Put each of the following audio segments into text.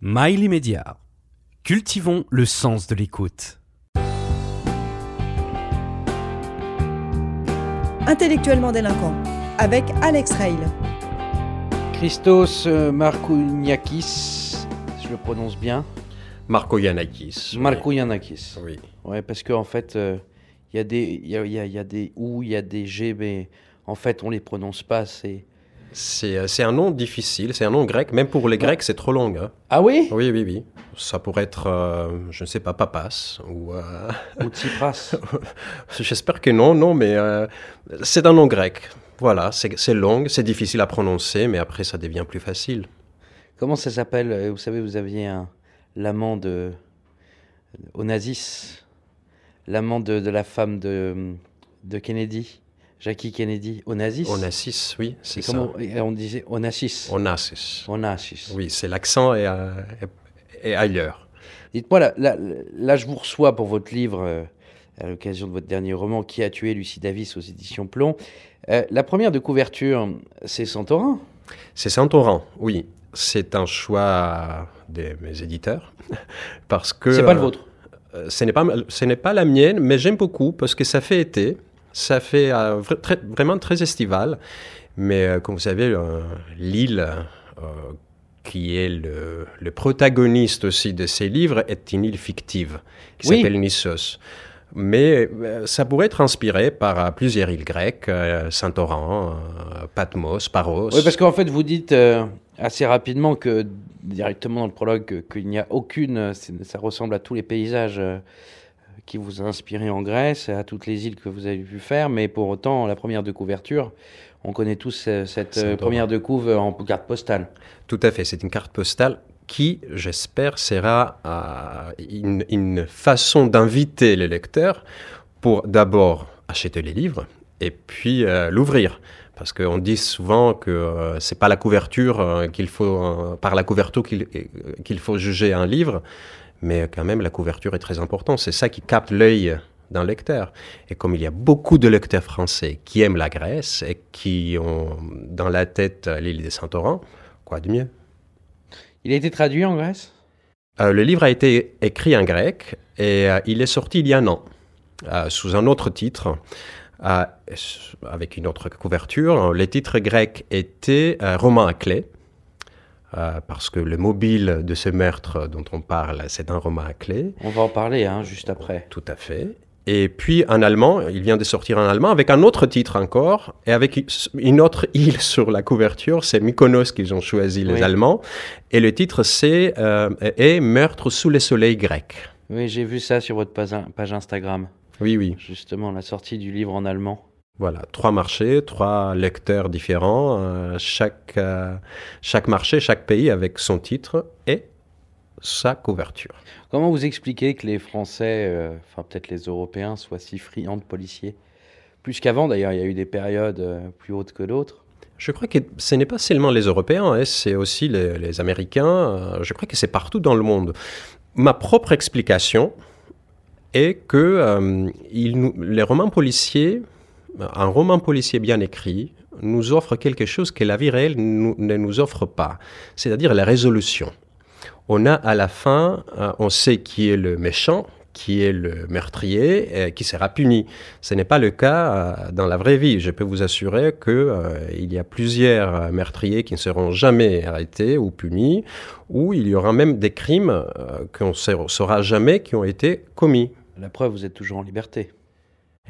Mail Media. Cultivons le sens de l'écoute. Intellectuellement délinquant avec Alex Rail. Christos euh, Markouniakis, je le prononce bien. Marco Yanakis. Marco Yanakis. Oui. Ouais, parce qu'en en fait, il euh, y, a des, y, a, y, a, y a des ou, il y a des G, mais en fait, on les prononce pas. C'est c'est un nom difficile, c'est un nom grec. Même pour les Grecs, c'est trop long. Hein. Ah oui? Oui, oui, oui. Ça pourrait être, euh, je ne sais pas, Papas ou... Euh... Ou Tsipras. J'espère que non, non, mais euh, c'est un nom grec. Voilà, c'est long, c'est difficile à prononcer, mais après, ça devient plus facile. Comment ça s'appelle? Vous savez, vous aviez l'amant de... Onassis, l'amant de, de, la femme de, de Kennedy. Jackie Kennedy, Onassis Onassis, oui, c'est ça. Comment on disait Onassis Onassis. Onassis. Oui, c'est l'accent et, euh, ailleurs. Dites-moi, là, là, je vous reçois pour votre livre, euh, à l'occasion de votre dernier roman, Qui a tué Lucie Davis aux éditions Plomb. Euh, la première de couverture, c'est Santorin C'est Santorin, oui. C'est un choix de mes éditeurs. parce que. C'est pas le vôtre ce n'est pas, ce n'est pas la mienne, mais j'aime beaucoup parce que ça fait été. Ça fait euh, vraiment très estival. Mais euh, comme vous savez, euh, l'île qui est le, protagoniste aussi de ces livres, est une île fictive qui s'appelle Nissos. Mais ça pourrait être inspiré par plusieurs îles grecques, Saint-Oran, Patmos, Paros. Oui, parce qu'en fait, vous dites assez rapidement que, directement dans le prologue, qu'il n'y a aucune, ça ressemble à tous les paysages qui vous a inspiré en Grèce, à toutes les îles que vous avez pu faire, mais pour autant, la première de couverture, on connaît tous euh, cette euh, première de couve en carte postale. Tout à fait, c'est une carte postale qui, j'espère, sera euh, une, façon d'inviter les lecteurs pour d'abord acheter les livres et puis l'ouvrir. Parce qu'on dit souvent que ce c'est pas la couverture qu'il faut, par la couverture qu'il faut juger un livre, mais quand même la couverture est très importante. C'est ça qui capte l'œil d'un lecteur. Et comme il y a beaucoup de lecteurs français qui aiment la Grèce et qui ont dans la tête l'île des Saint-Laurent, quoi de mieux? Il a été traduit en Grèce? Euh, Le livre a été écrit en grec et euh, il est sorti il y a un an, euh, sous un autre titre. avec une autre couverture. Le titre grec était Roman à clé. Euh, parce que le mobile de ce meurtre dont on parle, c'est un roman à clé. On va en parler hein, juste après. Tout à fait. Et puis en allemand, il vient de sortir en allemand avec un autre titre encore et avec une autre île sur la couverture. C'est Mykonos qu'ils ont choisi les Allemands. Et le titre c'est euh, est Meurtre sous les soleils grecs. Oui, j'ai vu ça sur votre page Instagram. Oui, oui. Justement, la sortie du livre en allemand. Voilà, trois marchés, trois lecteurs différents, euh, chaque, euh, chaque marché, chaque pays avec son titre et sa couverture. Comment vous expliquez que les Français, euh, enfin peut-être les Européens, soient si friands de policiers? Plus qu'avant d'ailleurs, il y a eu des périodes plus hautes que d'autres. Je crois que ce n'est pas seulement les Européens, hein, c'est aussi les, Américains, je crois que c'est partout dans le monde. Ma propre explication est que les romans policiers un roman policier bien écrit nous offre quelque chose que la vie réelle ne nous offre pas, c'est-à-dire la résolution. On a à la fin, euh, on sait qui est le méchant, qui est le meurtrier, et qui sera puni. Ce n'est pas le cas euh, dans la vraie vie. Je peux vous assurer qu'il euh, y a plusieurs meurtriers qui ne seront jamais arrêtés ou punis, ou il y aura même des crimes qu'on ne saura jamais qui ont été commis. La preuve, vous êtes toujours en liberté.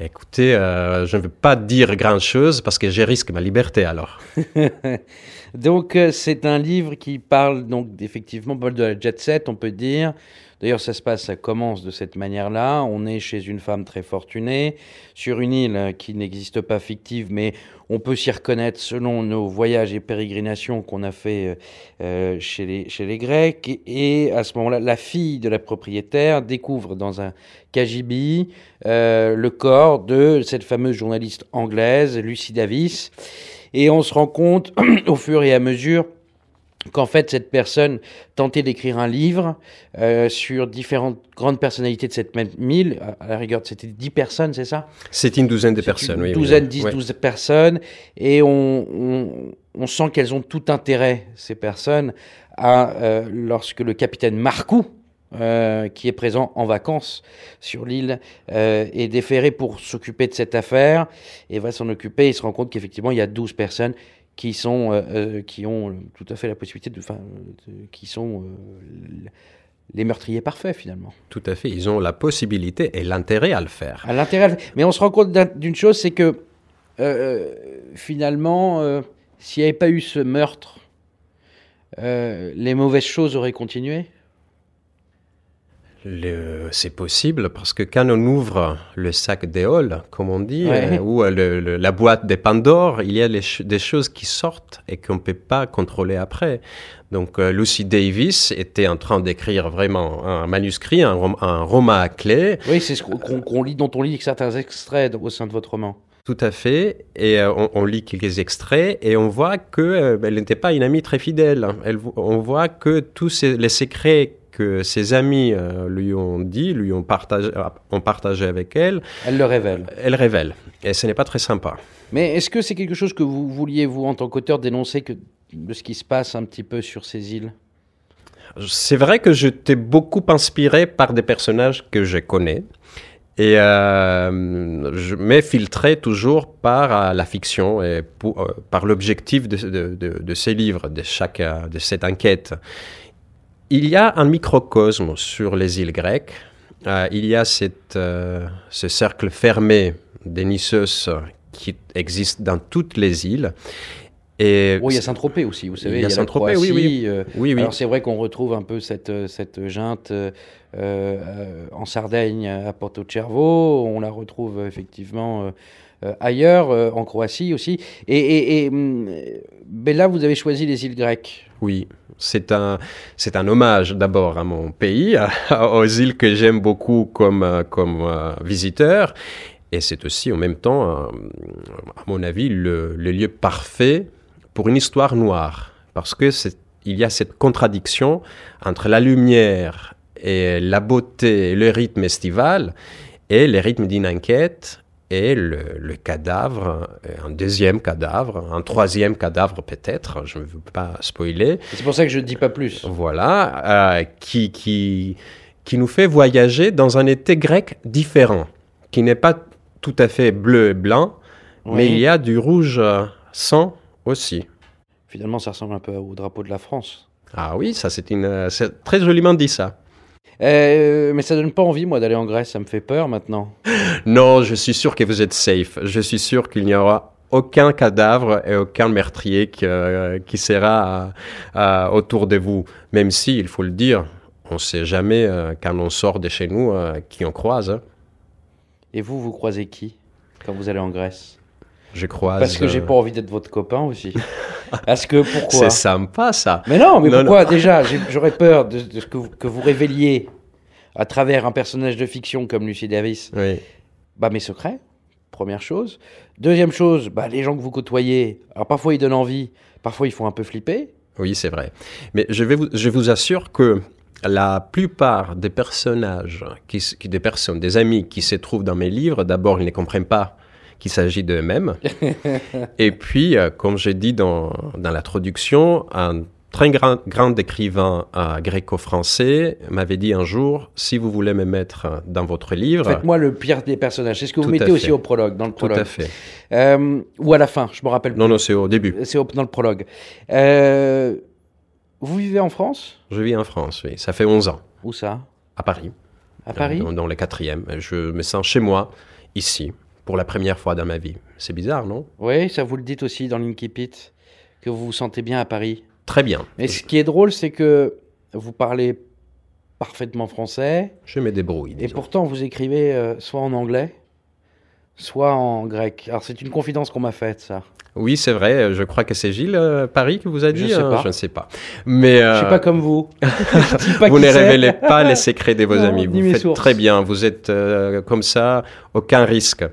Écoutez, euh, je ne veux pas dire grand-chose parce que je risque ma liberté alors. donc euh, c'est un livre qui parle donc effectivement de la jet set, on peut dire, D'ailleurs, ça se passe, ça commence de cette manière-là. On est chez une femme très fortunée, sur une île qui n'existe pas fictive, mais on peut s'y reconnaître selon nos voyages et pérégrinations qu'on a fait euh, chez, les, chez les Grecs. Et à ce moment-là, la fille de la propriétaire découvre dans un cagibi euh, le corps de cette fameuse journaliste anglaise, Lucy Davis. Et on se rend compte au fur et à mesure qu'en fait cette personne tentait d'écrire un livre euh, sur différentes grandes personnalités de cette même île. À la rigueur, c'était dix personnes, c'est ça? C'est une douzaine de personnes, une douzaine, dix, douze personnes. Et on, on, on sent qu'elles ont tout intérêt, ces personnes, à, lorsque le capitaine Marcoux, qui est présent en vacances sur l'île, est déféré pour s'occuper de cette affaire et va s'en occuper. Il se rend compte qu'effectivement, il y a 12 personnes qui, sont, qui ont tout à fait la possibilité de. Enfin, qui sont les meurtriers parfaits finalement. Tout à fait, ils ont la possibilité et l'intérêt à le faire. À l'intérêt, mais on se rend compte d'une chose, c'est que euh, euh, finalement, euh, s'il n'y avait pas eu ce meurtre, les mauvaises choses auraient continué c'est possible parce que quand on ouvre le sac d'éole, comme on dit, ou la boîte des Pandore, il y a des choses qui sortent et qu'on ne peut pas contrôler après. Donc euh, Lucy Davis était en train d'écrire vraiment un manuscrit, un, roman à clé. Oui, c'est ce qu'on lit, dont on lit certains extraits au sein de votre roman. Tout à fait. Et euh, on, lit quelques extraits et on voit qu'elle euh, n'était pas une amie très fidèle. Elle, on voit que tous les secrets que ses amis lui ont dit, lui ont partagé, ont partagé avec elle. Elle le révèle. Elle révèle. Et ce n'est pas très sympa. Mais est-ce que c'est quelque chose que vous vouliez, vous, en tant qu'auteur, dénoncer que de ce qui se passe un petit peu sur ces îles? C'est vrai que j'étais beaucoup inspiré par des personnages que je connais. Et euh, je m'ai filtré toujours par euh, la fiction et euh, par l'objectif de, ces livres, de, chaque, de cette enquête. Il y a un microcosme sur les îles grecques. il y a cette, ce cercle fermé des qui existe dans toutes les îles. Et oui, il y a Saint-Tropez aussi, vous savez. Il y a, Saint-Tropez, oui, oui. Euh, oui, oui. Alors c'est vrai qu'on retrouve un peu cette, euh, cette junte euh, en Sardaigne, à Porto Cervo. On la retrouve effectivement ailleurs, en Croatie aussi. Et, et, hum, là, vous avez choisi les îles grecques. Oui, c'est un, c'est un hommage d'abord à mon pays, aux îles que j'aime beaucoup comme, comme visiteur. Et c'est aussi en même temps, à mon avis, le, lieu parfait pour une histoire noire, parce que il y a cette contradiction entre la lumière et la beauté le rythme estival, et le rythme d'une enquête et le, cadavre, un deuxième cadavre, un troisième cadavre peut-être, je ne veux pas spoiler. C'est pour ça que je ne dis pas plus. Voilà, euh, qui, qui, qui nous fait voyager dans un été grec différent, qui n'est pas tout à fait bleu et blanc, mais il y a du rouge sang aussi. Finalement, ça ressemble un peu au drapeau de la France. Ah oui, ça c'est une, très joliment dit ça. Euh, mais ça donne pas envie, moi, d'aller en Grèce. Ça me fait peur maintenant. non, je suis sûr que vous êtes safe. Je suis sûr qu'il n'y aura aucun cadavre et aucun meurtrier qui, euh, qui sera autour de vous. Même si, il faut le dire, on ne sait jamais euh, quand on sort de chez nous qui on croise. Hein. Et vous, vous croisez qui quand vous allez en Grèce? Je croise. Parce que j'ai pas envie d'être votre copain aussi. Parce que pourquoi C'est sympa ça. Mais non, mais pourquoi Déjà, j'aurais peur de, ce que, vous, que, vous, révéliez à travers un personnage de fiction comme Lucie Davis. Oui. Bah mes secrets, première chose. Deuxième chose, bah les gens que vous côtoyez. Alors parfois ils donnent envie, parfois ils font un peu flipper. Oui, c'est vrai. Mais je, vais vous, je vous assure que la plupart des personnages, qui, des personnes, des amis qui se trouvent dans mes livres, d'abord, ils ne comprennent pas qu'il s'agit d'eux-mêmes. et puis, euh, comme j'ai dit dans, dans l'introduction, un très grand, grand écrivain euh, gréco-français m'avait dit un jour, si vous voulez me mettre dans votre livre... Faites-moi le pire des personnages. C'est ce que vous mettez aussi au prologue, dans le prologue. Tout à fait. Euh, ou à la fin, je me rappelle. Non, non, c'est au début. C'est dans le prologue. vous vivez en France? Je vis en France, oui. Ça fait 11 ans. Où ça? À Paris. À Paris? Dans, dans, le quatrième. Je me sens chez moi, ici pour la première fois dans ma vie. C'est bizarre, non? Oui, ça vous le dites aussi dans l'Inkipit, que vous vous sentez bien à Paris. Très bien. Mais ce qui est drôle, c'est que vous parlez parfaitement français. Je me débrouille. Et pourtant, vous écrivez euh, soit en anglais, soit en grec. Alors, c'est une confidence qu'on m'a faite, ça. Oui, c'est vrai. Je crois que c'est Gilles euh, Paris que vous a dit. Je, sais euh, pas. je ne sais pas. Mais euh... je suis pas comme vous. vous ne révélez pas les secrets de vos amis. Vous faites très bien. Vous êtes euh, comme ça, aucun risque.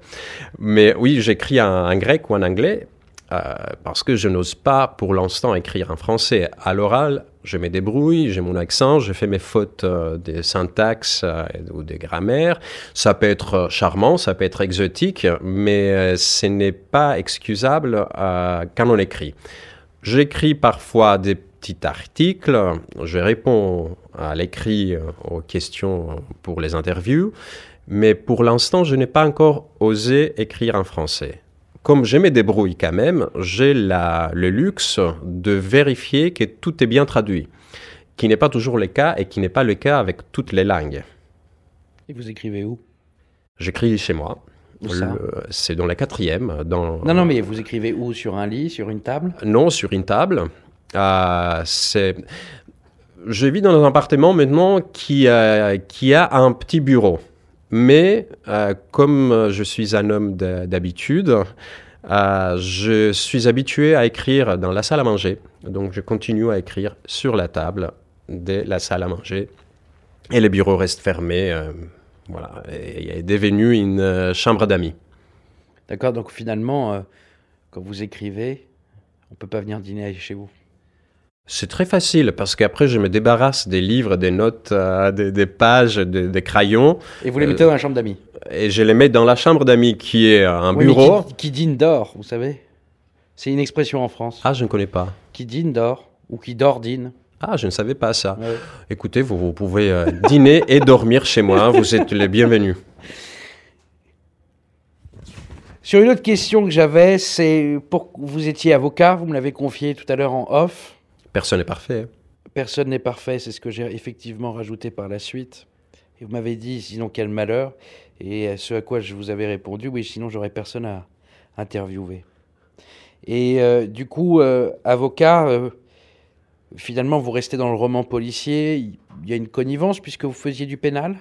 Mais oui, j'écris en grec ou en anglais euh, parce que je n'ose pas pour l'instant écrire en français. À l'oral, je me débrouille, j'ai mon accent, je fais mes fautes euh, de syntaxe euh, ou de grammaire. Ça peut être charmant, ça peut être exotique, mais ce n'est pas excusable quand on écrit. J'écris parfois des petit article, je réponds à l'écrit euh, aux questions pour les interviews, mais pour l'instant, je n'ai pas encore osé écrire en français. Comme je me débrouille quand même, j'ai le luxe de vérifier que tout est bien traduit, qui n'est pas toujours le cas et qui n'est pas le cas avec toutes les langues. Et vous écrivez où? J'écris chez moi. C'est dans la quatrième. Dans... Non, non, mais vous écrivez où? Sur un lit, sur une table? Non, sur une table. Euh, c'est... Je vis dans un appartement maintenant qui, euh, qui a un petit bureau. Mais euh, comme je suis un homme de- d'habitude, euh, je suis habitué à écrire dans la salle à manger. Donc je continue à écrire sur la table de la salle à manger. Et le bureau reste fermé. euh, voilà, et est devenu une euh, chambre d'amis. D'accord, donc finalement, quand vous écrivez, on peut pas venir dîner chez vous. C'est très facile parce qu'après je me débarrasse des livres, des notes, euh, des, des pages, des, des crayons Et vous les Euh, mettez dans la chambre d'amis et je les mets dans la chambre d'amis qui est un Oui, mais bureau. qui, qui dîne dort, vous savez C'est une expression en France. Ah, je ne connais pas. Qui dîne dort, ou qui dort dîne. Ah, je ne savais pas ça. Ouais. Écoutez, vous, vous pouvez euh, dîner et dormir chez moi. Vous êtes les bienvenus. Sur une autre question que j'avais, c'est pour vous étiez avocat, vous me l'avez confié tout à l'heure en off. Personne n'est parfait. Personne n'est parfait, c'est ce que j'ai effectivement rajouté par la suite. Et vous m'avez dit, sinon quel malheur. Et ce à quoi je vous avais répondu, oui, sinon j'aurais personne à interviewer. Et euh, du coup, euh, avocat, euh, finalement, vous restez dans le roman policier. Il y a une connivence puisque vous faisiez du pénal?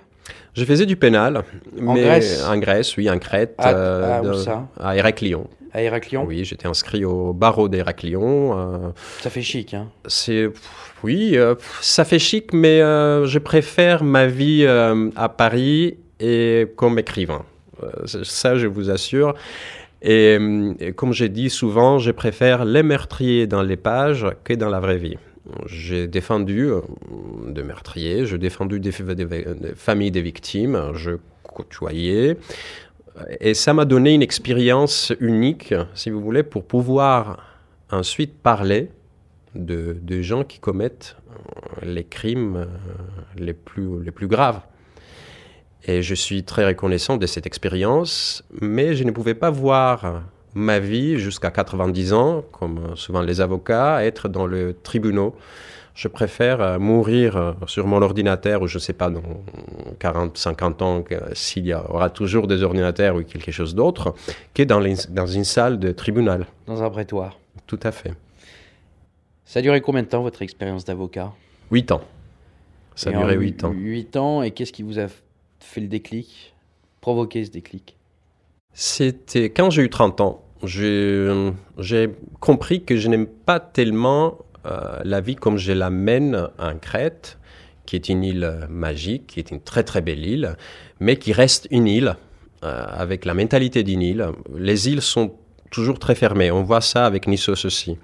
Je faisais du pénal. En mais Grèce? En Grèce, oui, en Crète. Ah, euh, ah, où de- ça? À Héraclion. à Héraclion? Oui, j'étais inscrit au barreau d'Héraclion. euh, Ça fait chic, hein C'est oui, euh, ça fait chic, mais euh, je préfère ma vie euh, à Paris et comme écrivain. Euh, ça, je vous assure. Et, et comme j'ai dit souvent, je préfère les meurtriers dans les pages que dans la vraie vie. J'ai défendu euh, des meurtriers, j'ai défendu des, fa- des- des familles des victimes, je côtoyais. Et ça m'a donné une expérience unique, si vous voulez, pour pouvoir ensuite parler de, de gens qui commettent euh, les crimes euh, les plus, les plus graves. Et je suis très reconnaissant de cette expérience, mais je ne pouvais pas voir ma vie jusqu'à 90 ans, comme souvent les avocats, être dans le tribunal. Je préfère euh, mourir euh, sur mon ordinateur, ou je ne sais pas, dans 40, 50 ans, s'il y aura toujours des ordinateurs ou quelque chose d'autre, que dans, les- dans une salle de tribunal. Dans un prétoire. Tout à fait. Ça a duré combien de temps votre expérience d'avocat? Huit ans. Ça a Et duré hu- huit ans. Huit ans, et qu'est-ce qui vous a fait le déclic? Provoqué ce déclic? C'était quand j'ai eu 30 ans. J'ai j'ai compris que je n'aime pas tellement euh, la vie comme je la mène en Crète, qui est une île magique, qui est une très très belle île, mais qui reste une île, euh, avec la mentalité d'une île. Les îles sont toujours très fermées. On voit ça avec Nissos aussi.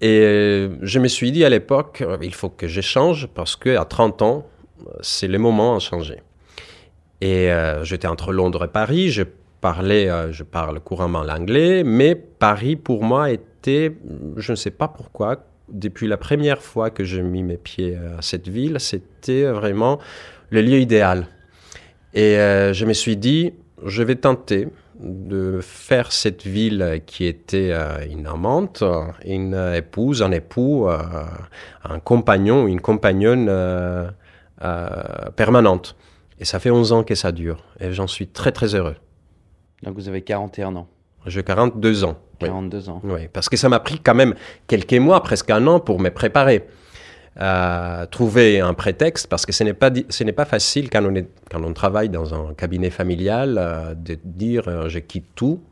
Et euh, je me suis dit à l'époque, euh, il faut que j'échange parce qu'à 30 ans, euh, c'est le moment à changer. Et euh, j'étais entre Londres et Paris. Je parlais, euh, je parle couramment l'anglais, mais Paris pour moi était, je ne sais pas pourquoi, depuis la première fois que j'ai mis mes pieds à cette ville, c'était vraiment le lieu idéal. Et euh, je me suis dit, je vais tenter de faire cette ville qui était euh, une amante, une épouse, un époux, euh, un compagnon, une compagnonne euh, euh, permanente. Et ça fait 11 ans que ça dure. Et j'en suis très très heureux. Donc vous avez 41 ans, J'ai 42 ans. Oui. 42 ans. Oui, parce que ça m'a pris quand même quelques mois, presque un an, pour me préparer. Euh, trouver un prétexte, parce que ce n'est pas, ce n'est pas facile quand on, est, quand on travaille dans un cabinet familial euh, de dire euh, je quitte tout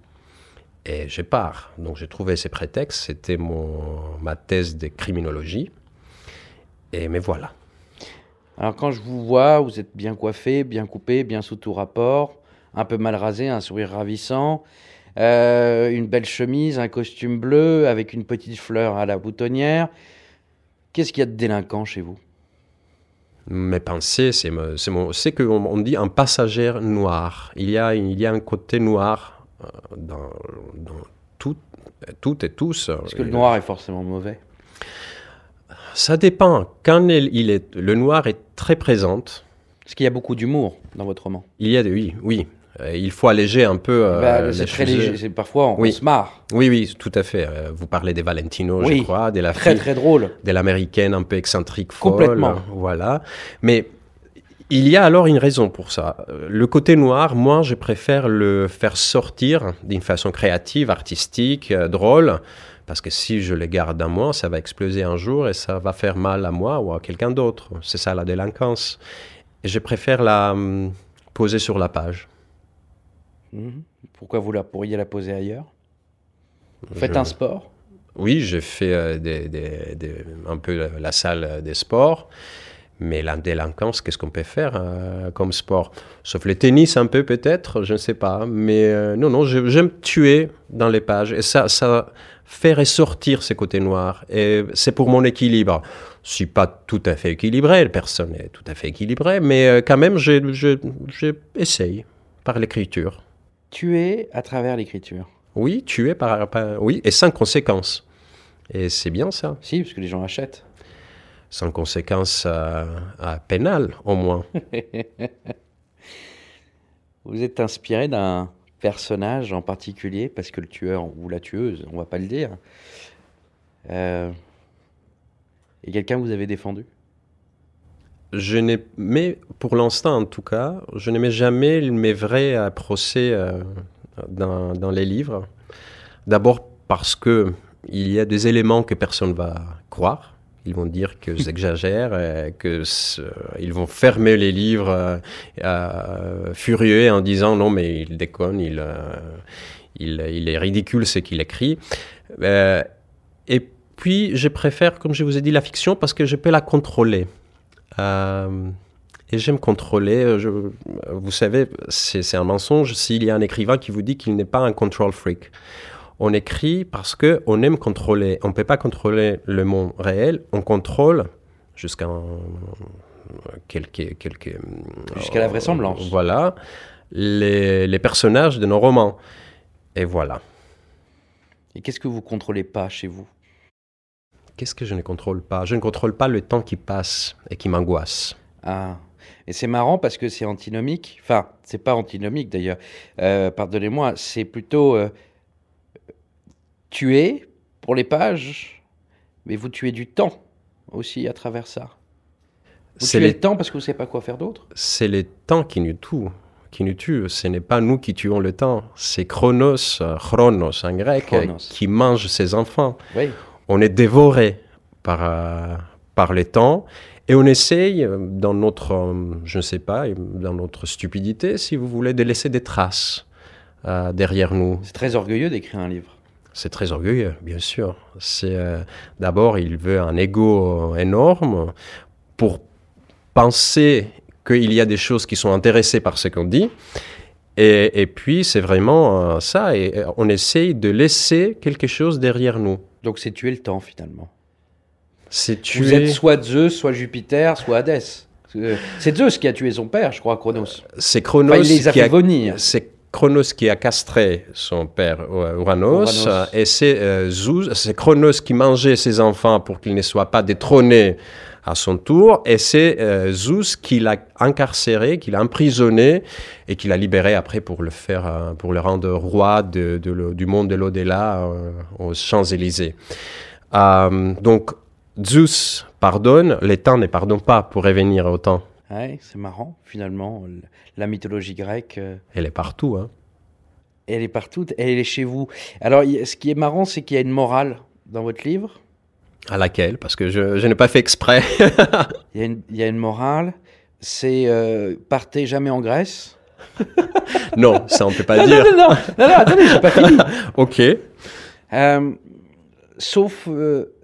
et je pars. Donc j'ai trouvé ces prétextes, c'était mon, ma thèse de criminologie. Et me voilà. Alors quand je vous vois, vous êtes bien coiffé, bien coupé, bien sous tout rapport, un peu mal rasé, un sourire ravissant, euh, une belle chemise, un costume bleu avec une petite fleur à la boutonnière. Qu'est-ce qu'il y a de délinquant chez vous? Mes pensées, c'est c'est qu'on on dit un passager noir. Il y a, il y a un côté noir euh, dans, dans tout, toutes et tous. Parce que le noir est forcément mauvais? Ça dépend. Quand il, il est, le noir est très présente, Parce qu'il y a beaucoup d'humour dans votre roman. il y a des, oui, oui. Euh, il faut alléger un peu. euh, Bah, c'est très léger. c'est- Parfois, on, on Oui. se marre. Oui, oui, tout à fait. Euh, Vous parlez des Valentino, Oui. je crois, de la Très, fille- très drôle. de l'américaine un peu excentrique, folle. Complètement. Voilà. Mais il y a alors une raison pour ça. Euh, Le côté noir, moi, je préfère le faire sortir d'une façon créative, artistique, euh, drôle. Parce que si je le garde à moi, ça va exploser un jour et ça va faire mal à moi ou à quelqu'un d'autre. C'est ça la délinquance. Et je préfère la hum, poser sur la page. Mhm. Pourquoi vous la pourriez la poser ailleurs? Vous faites Je- un sport? Oui, j'ai fait euh, des- des- des- un peu la, salle des sports, mais la délinquance, qu'est-ce qu'on peut faire euh, comme sport? Sauf le tennis un peu peut-être, je ne sais pas. Mais euh, non, non, j'aime tuer dans les pages et ça, ça fait ressortir ces côtés noirs. Et c'est pour mon équilibre. Je suis pas tout à fait équilibré, personne n'est tout à fait équilibré, mais euh, quand même, je- je- j'essaye par l'écriture. Tuer à travers l'écriture. Oui, tuer par, par- oui, et sans conséquence. Et c'est bien ça. Si, parce que les gens achètent. sans conséquence euh, euh, pénale au moins. Vous êtes inspiré d'un personnage en particulier, parce que le tueur ou la tueuse, on va pas le dire, euh, est quelqu'un que vous avez défendu? Je n'ai, mais pour l'instant en tout cas, je n'aimais jamais mes vrais procès euh, dans, les livres. D'abord parce que il y a des éléments que personne va croire. Ils vont dire que j'exagère, que ils vont fermer les livres euh, euh, furieux en disant non mais il déconne, il, il, il est ridicule ce qu'il écrit. Et puis je préfère, comme je vous ai dit, la fiction parce que je peux la contrôler. Euh, et j'aime contrôler. euh, je- vous savez, c'est un mensonge s'il y a un écrivain qui vous dit qu'il n'est pas un control freak. On écrit parce que on aime contrôler. On ne peut pas contrôler le monde réel. On contrôle jusqu'à quelques Jusqu'à la vraisemblance. Voilà les, les personnages de nos romans. Et voilà. Et qu'est-ce que vous contrôlez pas chez vous? Qu'est-ce que je ne contrôle pas? Je ne contrôle pas le temps qui passe et qui m'angoisse. Ah, et c'est marrant parce que c'est antinomique. Enfin, c'est pas antinomique d'ailleurs. Euh, Pardonnez-moi, c'est plutôt euh, tuer pour les pages, mais vous tuez du temps aussi à travers ça. Vous C'est tuez les- le temps parce que vous savez pas quoi faire d'autre? c'est le temps qui nous tue. Qui nous tue. Ce n'est pas nous qui tuons le temps. C'est Chronos, euh, Chronos en grec, Chronos. qui mange ses enfants. Oui. On est dévoré par, euh, par le temps et on essaye, euh, dans notre, euh, je ne sais pas, dans notre stupidité, si vous voulez, de laisser des traces euh, derrière nous. C'est très orgueilleux d'écrire un livre. C'est très orgueilleux, bien sûr. C'est euh, d'abord, il veut un ego énorme pour penser qu'il y a des choses qui sont intéressées par ce qu'on dit. Et, et puis, c'est vraiment euh, ça. Et on essaye de laisser quelque chose derrière nous. Donc c'est tuer le temps finalement. C'est Vous tuer. êtes soit Zeus, soit Jupiter, soit Hadès. Euh, C'est Zeus qui a tué son père, je crois, Chronos. C'est Chronos Enfin, il les a qui fait venir. C'est Chronos qui a castré son père euh, Uranos, Uranos. euh, et c'est euh, Zeus- c'est Chronos qui mangeait ses enfants pour qu'ils ne soient pas détrônés à son tour, et c'est euh, Zeus qui l'a incarcéré, qui l'a emprisonné et qui l'a libéré après pour le faire, pour le rendre roi de, de le- du monde de l'au-delà euh, aux Champs-Élysées. Donc Zeus pardonne, les temps ne pardonnent pas pour revenir au temps. Ouais, c'est marrant, finalement. La mythologie grecque, euh, Elle est partout, hein. elle est partout, elle est chez vous. Alors, ce qui est marrant, c'est qu'il y a une morale dans votre livre. À laquelle? Parce que je, je n'ai pas fait exprès. Il y a une, il y a une morale, c'est euh, partez jamais en Grèce. non, ça on peut pas Non, dire. non, non, non, non, non, attendez, j'ai pas fini. Ok. Euh, sauf, euh,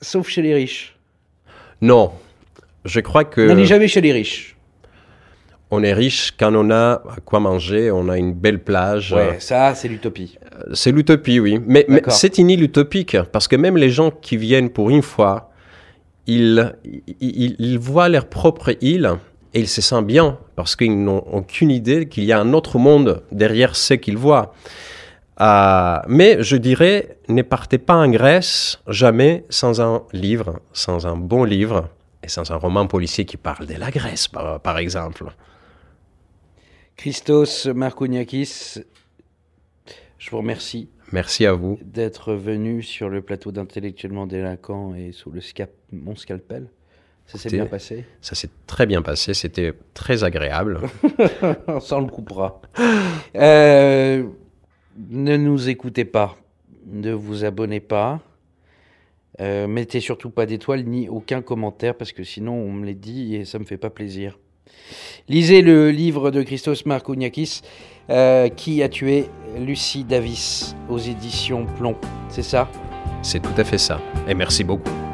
sauf chez les riches. Non. Je crois que N'allez jamais chez les riches. on est riche quand on a à quoi manger, on a une belle plage. Ouais, ça, c'est l'utopie. Euh, C'est l'utopie, oui. Mais, c'est une île utopique parce que même les gens qui viennent pour une fois, ils, ils, ils voient leur propre île et ils se sentent bien parce qu'ils n'ont aucune idée qu'il y a un autre monde derrière ce qu'ils voient. Euh, mais je dirais, ne partez pas en Grèce jamais sans un livre, sans un bon livre et sans un roman policier qui parle de la Grèce, par, par exemple. Christos Markouniakis, je vous remercie. Merci à vous. D'être venu sur le plateau d'intellectuellement délinquant et sous le scap mon scalpel. Ça s'est bien passé? Ça s'est très bien passé, c'était très agréable. Ça, on le coupera. Euh, ne nous écoutez pas, ne vous abonnez pas, euh, mettez surtout pas d'étoiles ni aucun commentaire parce que sinon on me les dit et ça me fait pas plaisir. Lisez le livre de Christos Markouniakis, euh, Qui a tué Lucie Davis aux éditions Plomb. C'est ça? C'est tout à fait ça. Et merci beaucoup.